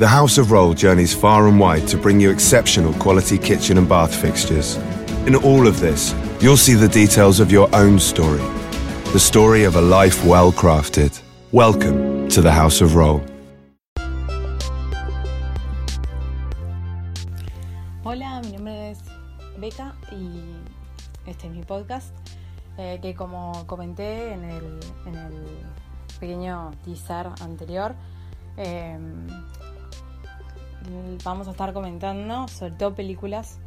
The House of Roll journeys far and wide to bring you exceptional quality kitchen and bath fixtures. In all of this, you'll see the details of your own story. The story of a life well crafted. Welcome to the House of Roll. Hola, mi nombre es Beca y este es mi podcast eh, que como comenté en el, en el pequeño teaser anterior, eh, vamos a estar comentando sobre todo películas,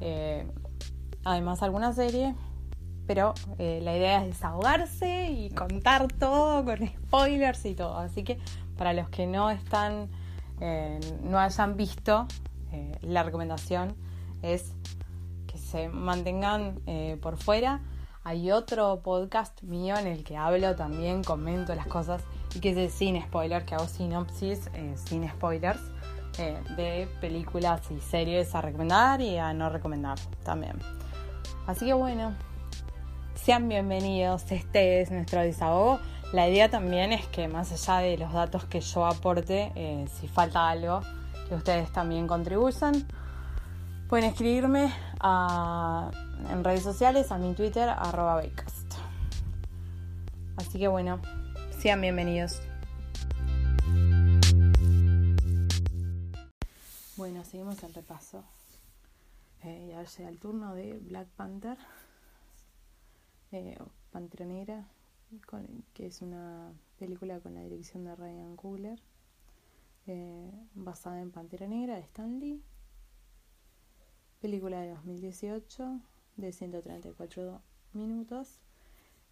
eh, además alguna serie, pero eh, la idea es desahogarse y contar todo con spoilers y todo. Así que para los que no están, eh, no hayan visto, la recomendación es que se mantengan por fuera. Hay otro podcast mío en el que hablo también, comento las cosas y que es sin spoilers, que hago sinopsis sin spoilers. Eh, de películas y series a recomendar y a no recomendar también. Así que bueno, sean bienvenidos, este es nuestro desahogo. La idea también es que más allá de los datos que yo aporte, eh, si falta algo, que ustedes también contribuyan, pueden escribirme en redes sociales, a mi Twitter, arroba Así que bueno, sean bienvenidos. Bueno, seguimos el repaso. Eh, y ahora llega el turno de Black Panther, eh, o Pantera Negra, que es una película con la dirección de Ryan Coogler, eh, basada en Pantera Negra de Stan Lee. Película de 2018 de 134 minutos,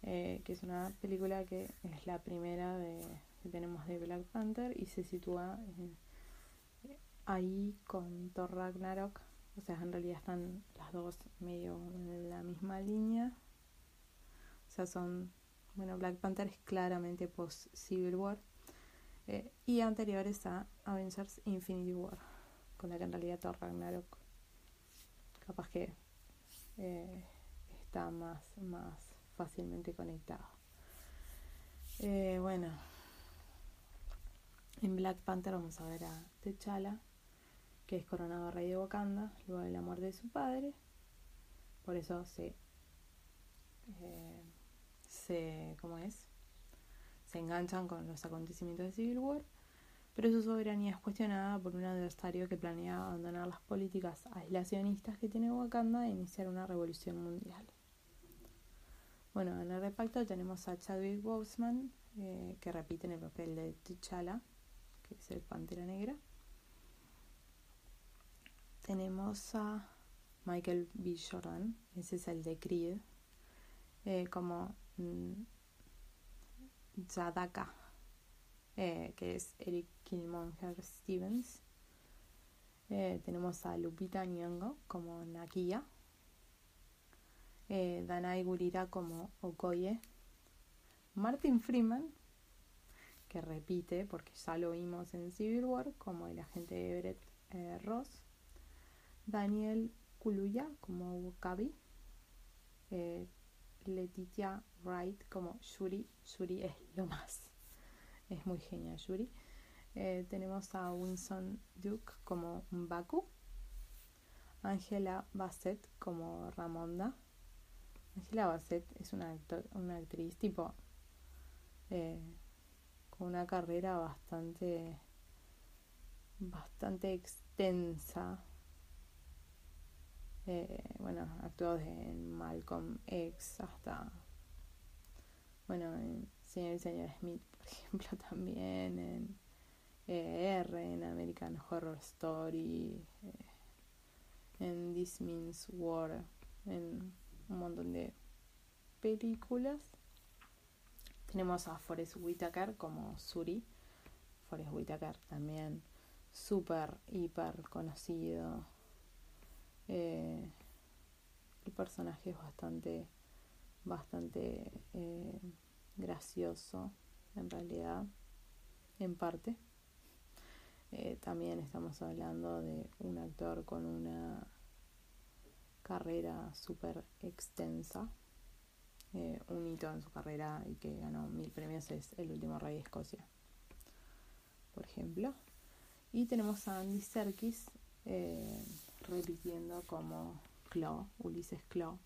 que es una película que es la primera de, que tenemos de Black Panther y se sitúa en ahí con Thor Ragnarok. O sea, en realidad están las dos medio en la misma línea. O sea, son. Bueno, Black Panther es claramente post Civil War. Eh, y anteriores a Avengers Infinity War. Con la que en realidad Thor Ragnarok. Capaz que eh, está más, más fácilmente conectado. Eh, bueno. En Black Panther vamos a ver a T'Challa que es coronado rey de Wakanda luego de la muerte de su padre. Por eso se, eh, se, ¿cómo es? se enganchan con los acontecimientos de Civil War, pero su soberanía es cuestionada por un adversario que planea abandonar las políticas aislacionistas que tiene Wakanda e iniciar una revolución mundial. Bueno, en el reparto tenemos a Chadwick Boseman, eh, que repite en el papel de T'Challa, que es el Pantera Negra tenemos a Michael B. Jordan, ese es el de Creed, eh, como mm, Zadaka, eh, que es Eric Killmonger Stevens. Eh, tenemos a Lupita Nyong'o como Nakia, Danai Gurira como Okoye, Martin Freeman, que repite porque ya lo vimos en Civil War como el agente Everett Ross, Daniel Kuluya como Wakabi, eh, Letitia Wright como Shuri. Shuri es lo más, es muy genial Shuri. Eh, tenemos a Winston Duke como Baku, Angela Bassett como Ramonda. Angela Bassett es una, una actriz tipo eh, con una carrera bastante bastante extensa eh, bueno, actuó en Malcolm X hasta, bueno, en Señor y Señor Smith, por ejemplo, también, en eh, R, en American Horror Story, eh, en This Means War, en un montón de películas. Tenemos a Forrest Whitaker como Suri. Forrest Whitaker también súper, hiper conocido eh, el personaje es bastante, bastante eh, gracioso, en realidad, en parte. Eh, también estamos hablando de un actor con una carrera súper extensa, un hito en su carrera y que ganó mil premios es El último rey de Escocia, por ejemplo. Y tenemos a Andy Serkis repitiendo como Claw, Ulises Claw.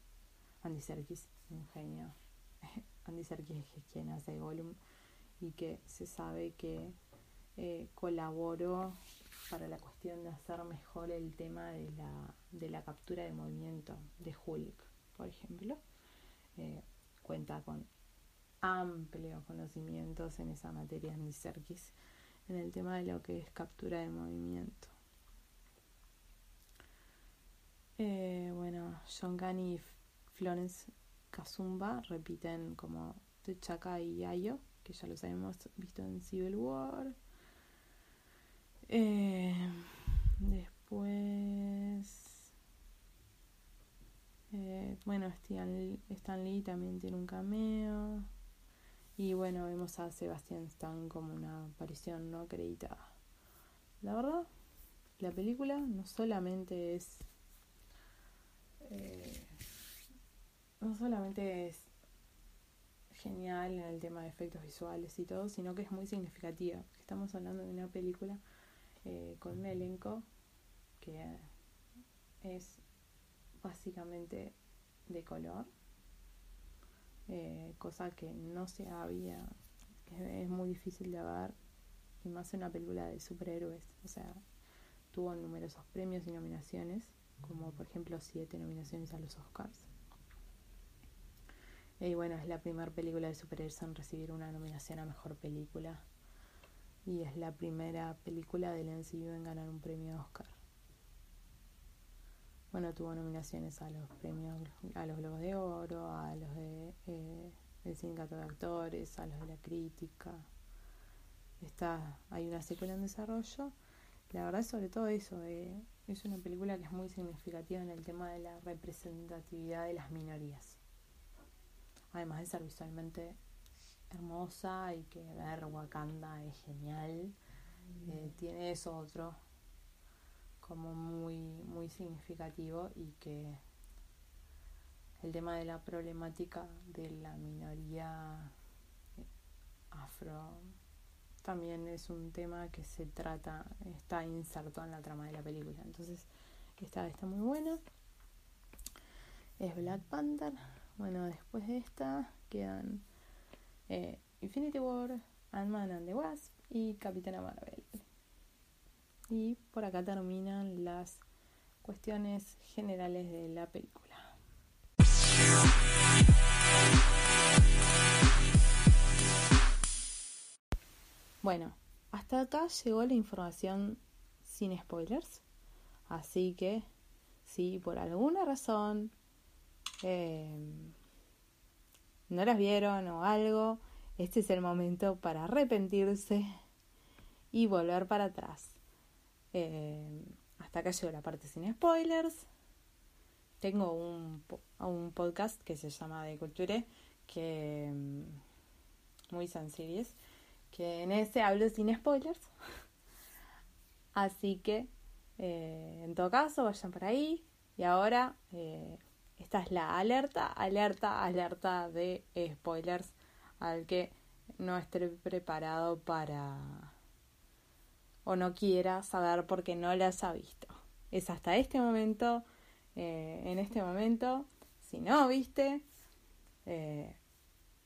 Andy Serkis, un genio. Andy Serkis es quien hace Gollum y que se sabe que eh, colaboró para la cuestión de hacer mejor el tema de la, de la captura de movimiento de Hulk, por ejemplo. Eh, cuenta con amplios conocimientos en esa materia Andy Serkis en el tema de lo que es captura de movimiento. Eh, bueno, John Gunn y Florence Kazumba repiten como T'Chaka y Yayo, que ya los habíamos visto en Civil War. Eh, después, eh, bueno, Stan Lee también tiene un cameo. Y bueno, vemos a Sebastián Stan como una aparición no acreditada. La verdad, la película no solamente es. Eh, no solamente es genial en el tema de efectos visuales y todo, sino que es muy significativa. Estamos hablando de una película eh, con un elenco que es básicamente de color eh, cosa que no se había, es, muy difícil de ver, y más en una película de superhéroes, o sea, tuvo numerosos premios y nominaciones, como por ejemplo siete nominaciones a los Oscars. Y bueno, es la primera película de superhéroes en recibir una nominación a Mejor Película. Y es la primera película del MCU en ganar un premio Oscar. Bueno, tuvo nominaciones a los premios, a los Globos de Oro, a los de eh, el sindicato de actores, a los de la crítica. Está, hay una secuela en desarrollo. La verdad, sobre todo eso, eh, es una película que es muy significativa en el tema de la representatividad de las minorías. Además de ser visualmente hermosa y que ver Wakanda es genial, eh, tiene eso otro como muy, muy significativo y que el tema de la problemática de la minoría afro también es un tema que se trata, está inserto en la trama de la película. Entonces, esta está muy buena. Es Black Panther. Bueno, después de esta quedan eh, Infinity War, Ant-Man and the Wasp y Capitana Marvel. Y por acá terminan las cuestiones generales de la película. Bueno, hasta acá llegó la información sin spoilers. Así que si por alguna razón eh, no las vieron o algo, este es el momento para arrepentirse y volver para atrás. Eh, hasta acá llegó la parte sin spoilers. Tengo un, un podcast que se llama De Culture, que mm, muy sencillo que en ese hablo sin spoilers. Así que, eh, en todo caso, vayan por ahí. Y ahora, eh, esta es la alerta, alerta, alerta de spoilers al que no esté preparado para o no quiera saber porque no las ha visto. Es hasta este momento, eh, en este momento, si no viste,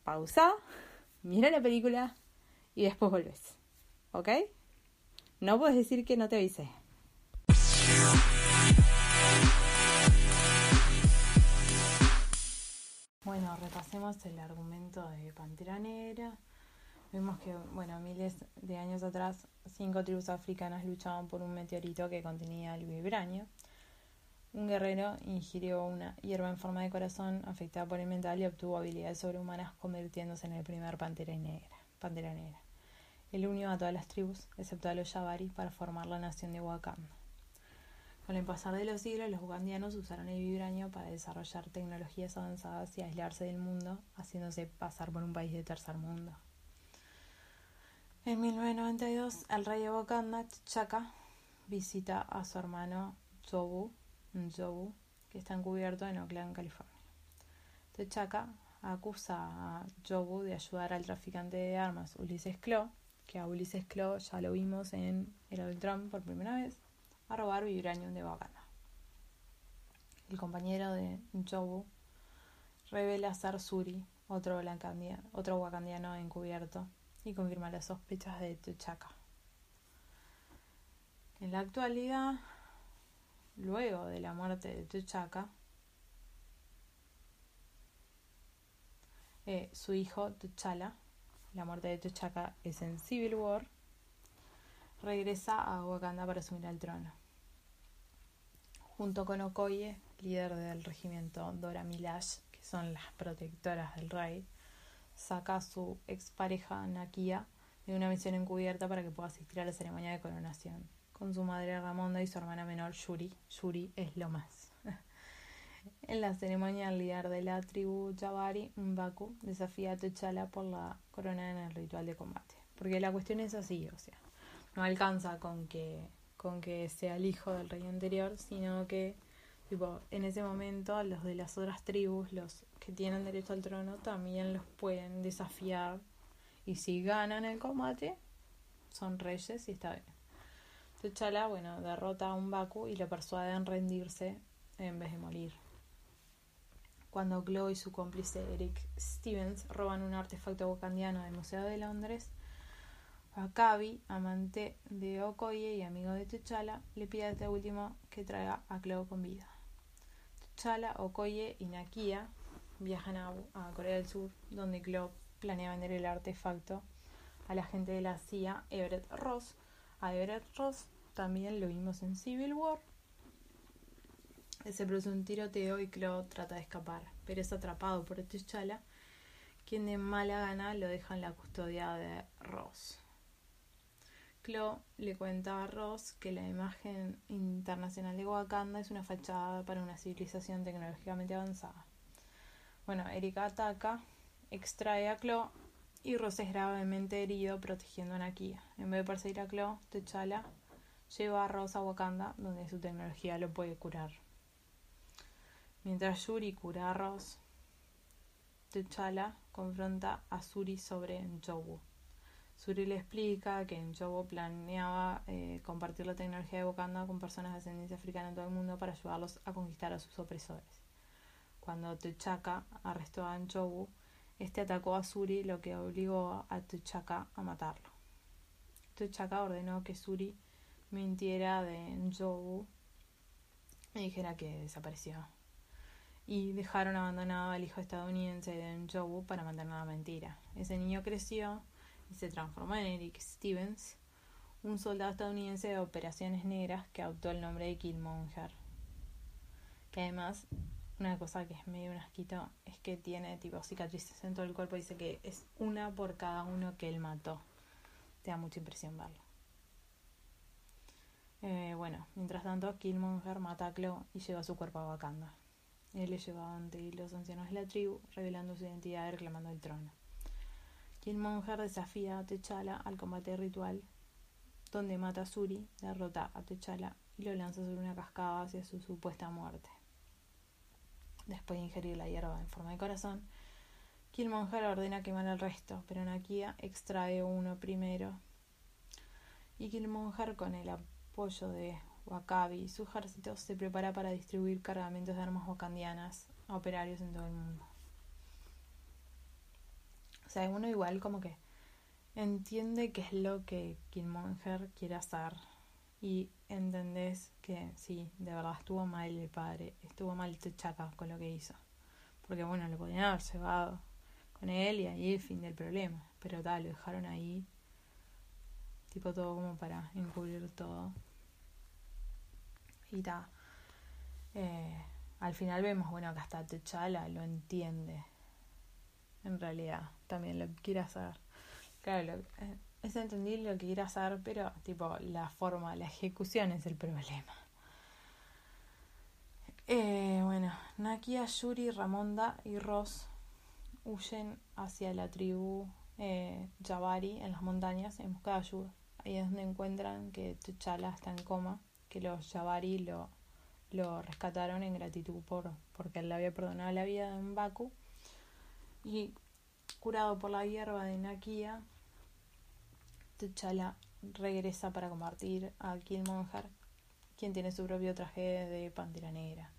pausa, mira la película y después volvés. ¿Ok? No puedes decir que no te avisé. Bueno, repasemos el argumento de Pantera Negra. Vemos que, bueno, miles de años atrás, cinco tribus africanas luchaban por un meteorito que contenía el vibranio. Un guerrero ingirió una hierba en forma de corazón afectada por el mental y obtuvo habilidades sobrehumanas, convirtiéndose en el primer pantera negra. Pantera negra. Él unió a todas las tribus, excepto a los Yabari, para formar la nación de Wakanda. Con el pasar de los siglos, los ugandianos usaron el vibranio para desarrollar tecnologías avanzadas y aislarse del mundo, haciéndose pasar por un país de tercer mundo. En 1992, el rey de Wakanda, T'Chaka, visita a su hermano Jobu, Jobu que está encubierto en Oakland, California. T'Chaka acusa a Jobu de ayudar al traficante de armas Ulises Klo que a Ulises Claw ya lo vimos en El Ultron por primera vez, a robar Vibranium de Wakanda. El compañero de Jobu revela ser Suri, otro, otro wakandiano encubierto, y confirma las sospechas de T'Chaka. En la actualidad, luego de la muerte de T'Chaka, eh, su hijo T'Challa, la muerte de T'Chaka es en Civil War, regresa a Wakanda para asumir el trono. Junto con Okoye, líder del regimiento Dora Milash, que son las protectoras del rey, saca a su expareja Nakia de una misión encubierta para que pueda asistir a la ceremonia de coronación, con su madre Ramonda y su hermana menor Yuri. Yuri es lo más. En la ceremonia, el líder de la tribu Jabari, Mbaku, desafía a T'Challa por la corona en el ritual de combate. Porque la cuestión es así, o sea, no alcanza con que, con que sea el hijo del rey anterior, sino que Tipo, en ese momento los de las otras tribus, los que tienen derecho al trono, también los pueden desafiar. Y si ganan el combate, son reyes y está bien. T'Challa, bueno, derrota a un Baku y lo persuade en rendirse en vez de morir. Cuando Chloe y su cómplice Eric Stevens roban un artefacto wakandiano del Museo de Londres, Wakabi, amante de Okoye y amigo de T'Challa, le pide a este último que traiga a Chloe con vida. Chala, Okoye y Nakia viajan a, Corea del Sur, donde Glob planea vender el artefacto a la gente de la CIA, Everett Ross. A Everett Ross también lo vimos en Civil War. Se produce un tiroteo y Claude trata de escapar, pero es atrapado por T'Challa, quien de mala gana lo deja en la custodia de Ross. Clo le cuenta a Ross que la imagen internacional de Wakanda es una fachada para una civilización tecnológicamente avanzada. Bueno, Erika ataca, extrae a Clo y Ross es gravemente herido protegiendo a Nakia. En vez de perseguir a Clo, T'Challa lleva a Ross a Wakanda, donde su tecnología lo puede curar. Mientras Yuri cura a Ross, T'Challa confronta a Suri sobre Njobu. Suri le explica que Njobo planeaba eh, compartir la tecnología de Wakanda con personas de ascendencia africana en todo el mundo para ayudarlos a conquistar a sus opresores. Cuando T'Chaka arrestó a Njobu, este atacó a Suri, lo que obligó a T'Chaka a matarlo. T'Chaka ordenó que Suri mintiera de Njobu y dijera que desapareció. Y dejaron abandonado al hijo estadounidense de Njobu para mantener la mentira. Ese niño creció y se transformó en Eric Stevens, un soldado estadounidense de operaciones negras que adoptó el nombre de Killmonger. Que además, una cosa que es medio un asquito es que tiene tipo cicatrices en todo el cuerpo. Dice que es una por cada uno que él mató. Te da mucha impresión verlo. Eh, bueno, mientras tanto, Killmonger mata a Clo y lleva su cuerpo a Wakanda. Él le lleva ante los ancianos de la tribu, revelando su identidad y reclamando el trono. Killmonger desafía a T'Challa al combate ritual, donde mata a Suri, derrota a T'Challa y lo lanza sobre una cascada hacia su supuesta muerte. Después de ingerir la hierba en forma de corazón, Killmonger ordena quemar el resto, pero Nakia extrae uno primero. Y Killmonger, con el apoyo de Wakabi su ejército, se prepara para distribuir cargamentos de armas wakandianas a operarios en todo el mundo sea, uno igual como que entiende qué es lo que Killmonger quiere hacer y entendés que sí, de verdad estuvo mal el padre, estuvo mal T'Chaka con lo que hizo. Porque bueno, le podían haber cebado con él y ahí el fin del problema. Pero tal, lo dejaron ahí, tipo todo como para encubrir todo. Eh, al final vemos, bueno, que hasta T'Chala lo entiende en realidad, también lo que quiere hacer. Claro, eh, es entendible lo que quiere hacer, pero tipo la forma, la ejecución es el problema. Eh, bueno, Nakia, Yuri, Ramonda y Ross huyen hacia la tribu eh, Jabari en las montañas en busca de ayuda. Ahí es donde encuentran que T'Challa está en coma, que los Jabari lo, lo rescataron en gratitud por porque él le había perdonado la vida en Baku y curado por la hierba de Nakia, T'Challa regresa para combatir a Killmonger, quien tiene su propio traje de pantera negra.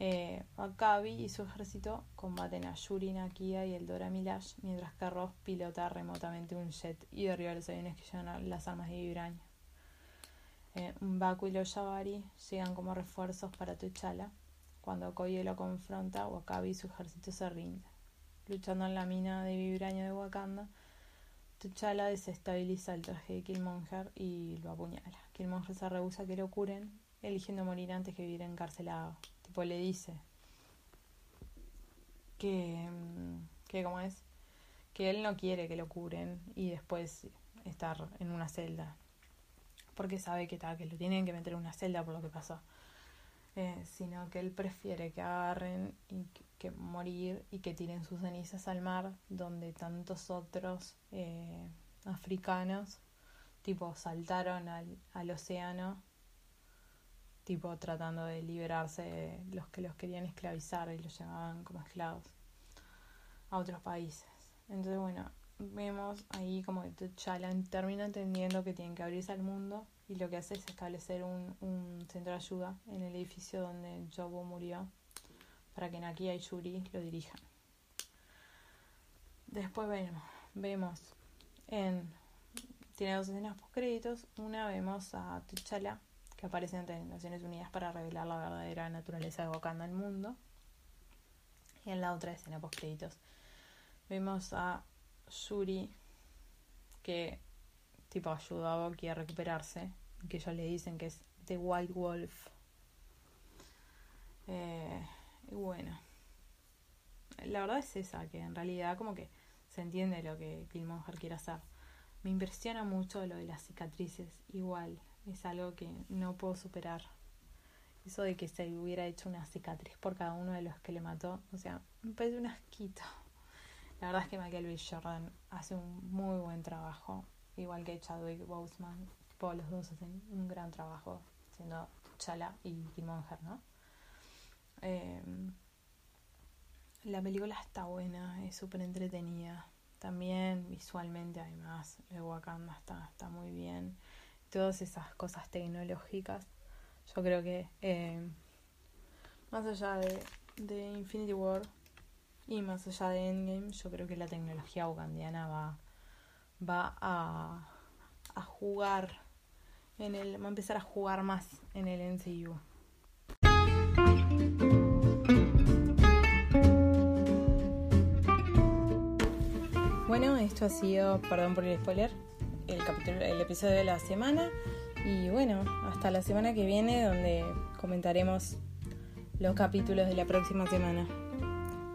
Eh, Wakabi y su ejército combaten a Yuri Nakia y el Dora Milash, mientras que Ross pilota remotamente un jet y derriba los aviones que llevan las armas de vibranio. Eh, Baku y los Jabari llegan como refuerzos para T'Challa. Cuando Okoye lo confronta, Wakabi y su ejército se rinden. Luchando en la mina de vibranio de Wakanda, T'Challa desestabiliza el traje de Killmonger y lo apuñala. Killmonger se rehúsa que lo curen, eligiendo morir antes que vivir encarcelado tipo le dice que, mm, que como es, que él no quiere que lo curen y después estar en una celda, porque sabe que, que lo tienen que meter en una celda por lo que pasó, eh, sino que él prefiere que agarren y que, morir y que tiren sus cenizas al mar, donde tantos otros eh, africanos, tipo, saltaron al, al océano tipo tratando de liberarse de los que los querían esclavizar y los llevaban como esclavos a otros países. Entonces, bueno, vemos ahí como que T'Challa termina entendiendo que tienen que abrirse al mundo y lo que hace es establecer un, un centro de ayuda en el edificio donde Jobo murió para que Nakia y Yuri lo dirijan. Después vemos, vemos en tiene dos escenas post créditos. Una vemos a T'Challa que aparece ante Naciones Unidas para revelar la verdadera naturaleza de Wakanda al mundo. Y en la otra escena post créditos vemos a Shuri que tipo ayudó a Bucky a recuperarse que ellos le dicen que es The White Wolf eh, y bueno la verdad es esa que en realidad como que se entiende lo que Killmonger quiere hacer me impresiona mucho lo de las cicatrices igual es algo que no puedo superar. Eso de que se hubiera hecho una cicatriz por cada uno de los que le mató, o sea, me parece un asquito. La verdad es que Michael B. Jordan hace un muy buen trabajo, igual que Chadwick Boseman. Todos los dos hacen un gran trabajo, siendo Chala y Killmonger, ¿no? Em, la película está buena, es súper entretenida. También visualmente, además, el Wakanda está, está muy bien todas esas cosas tecnológicas. Yo creo que eh, más allá de, de, Infinity War y más allá de Endgame, yo creo que la tecnología ugandiana va, va a, a jugar en el, va a empezar a jugar más en el MCU. Bueno, esto ha sido, perdón por el spoiler, el, capítulo, el episodio de la semana. Y bueno, hasta la semana que viene donde comentaremos los capítulos de la próxima semana.